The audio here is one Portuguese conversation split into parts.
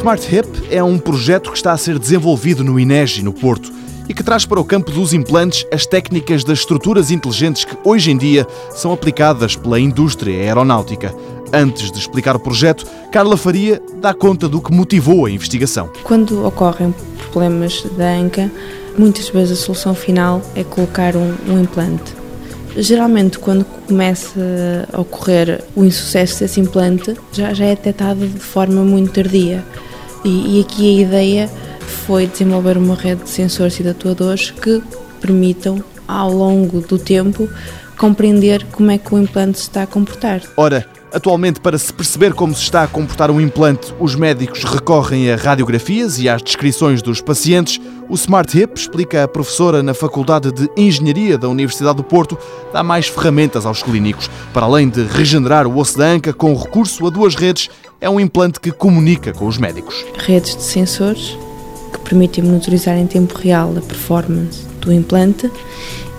Smart Hip é um projeto que está a ser desenvolvido no INEGI, no Porto, e que traz para o campo dos implantes as técnicas das estruturas inteligentes que hoje em dia são aplicadas pela indústria aeronáutica. Antes de explicar o projeto, Carla Faria dá conta do que motivou a investigação. Quando ocorrem problemas da anca, muitas vezes a solução final é colocar um, um implante. Geralmente, quando começa a ocorrer o insucesso desse implante, já, já é detectado de forma muito tardia. E, e aqui a ideia foi desenvolver uma rede de sensores e de atuadores que permitam, ao longo do tempo, compreender como é que o implante se está a comportar. Ora, Atualmente, para se perceber como se está a comportar um implante, os médicos recorrem a radiografias e às descrições dos pacientes. O Smart Hip, explica a professora na Faculdade de Engenharia da Universidade do Porto, dá mais ferramentas aos clínicos. Para além de regenerar o osso da anca com recurso a duas redes, é um implante que comunica com os médicos. Redes de sensores que permitem monitorizar em tempo real a performance do implante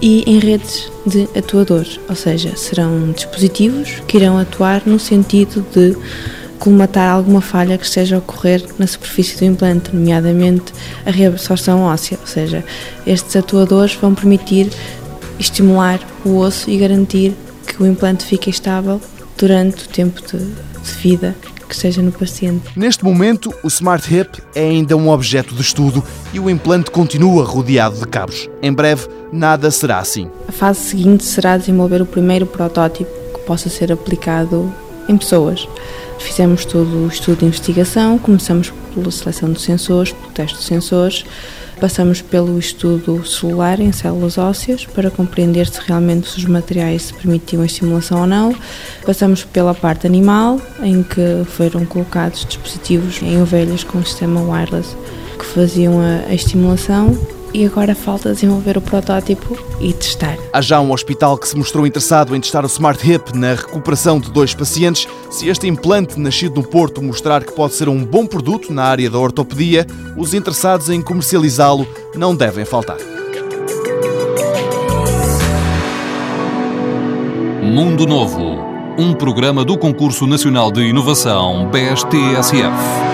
e em redes de atuadores, ou seja, serão dispositivos que irão atuar no sentido de colmatar alguma falha que esteja a ocorrer na superfície do implante, nomeadamente a reabsorção óssea, ou seja, estes atuadores vão permitir estimular o osso e garantir que o implante fique estável durante o tempo de, de vida que esteja no paciente. Neste momento, o Smart Hip é ainda um objeto de estudo e o implante continua rodeado de cabos. Em breve, nada será assim. A fase seguinte será desenvolver o primeiro protótipo que possa ser aplicado em pessoas. Fizemos todo o estudo de investigação, começamos pela seleção de sensores, pelo teste de sensores, Passamos pelo estudo celular em células ósseas para compreender se realmente os materiais se permitiam a estimulação ou não. Passamos pela parte animal, em que foram colocados dispositivos em ovelhas com sistema wireless que faziam a, a estimulação e agora falta desenvolver o protótipo e testar. Há já um hospital que se mostrou interessado em testar o Smart Hip na recuperação de dois pacientes. Se este implante nascido no Porto mostrar que pode ser um bom produto na área da ortopedia, os interessados em comercializá-lo não devem faltar. Mundo Novo, um programa do Concurso Nacional de Inovação BSTSF.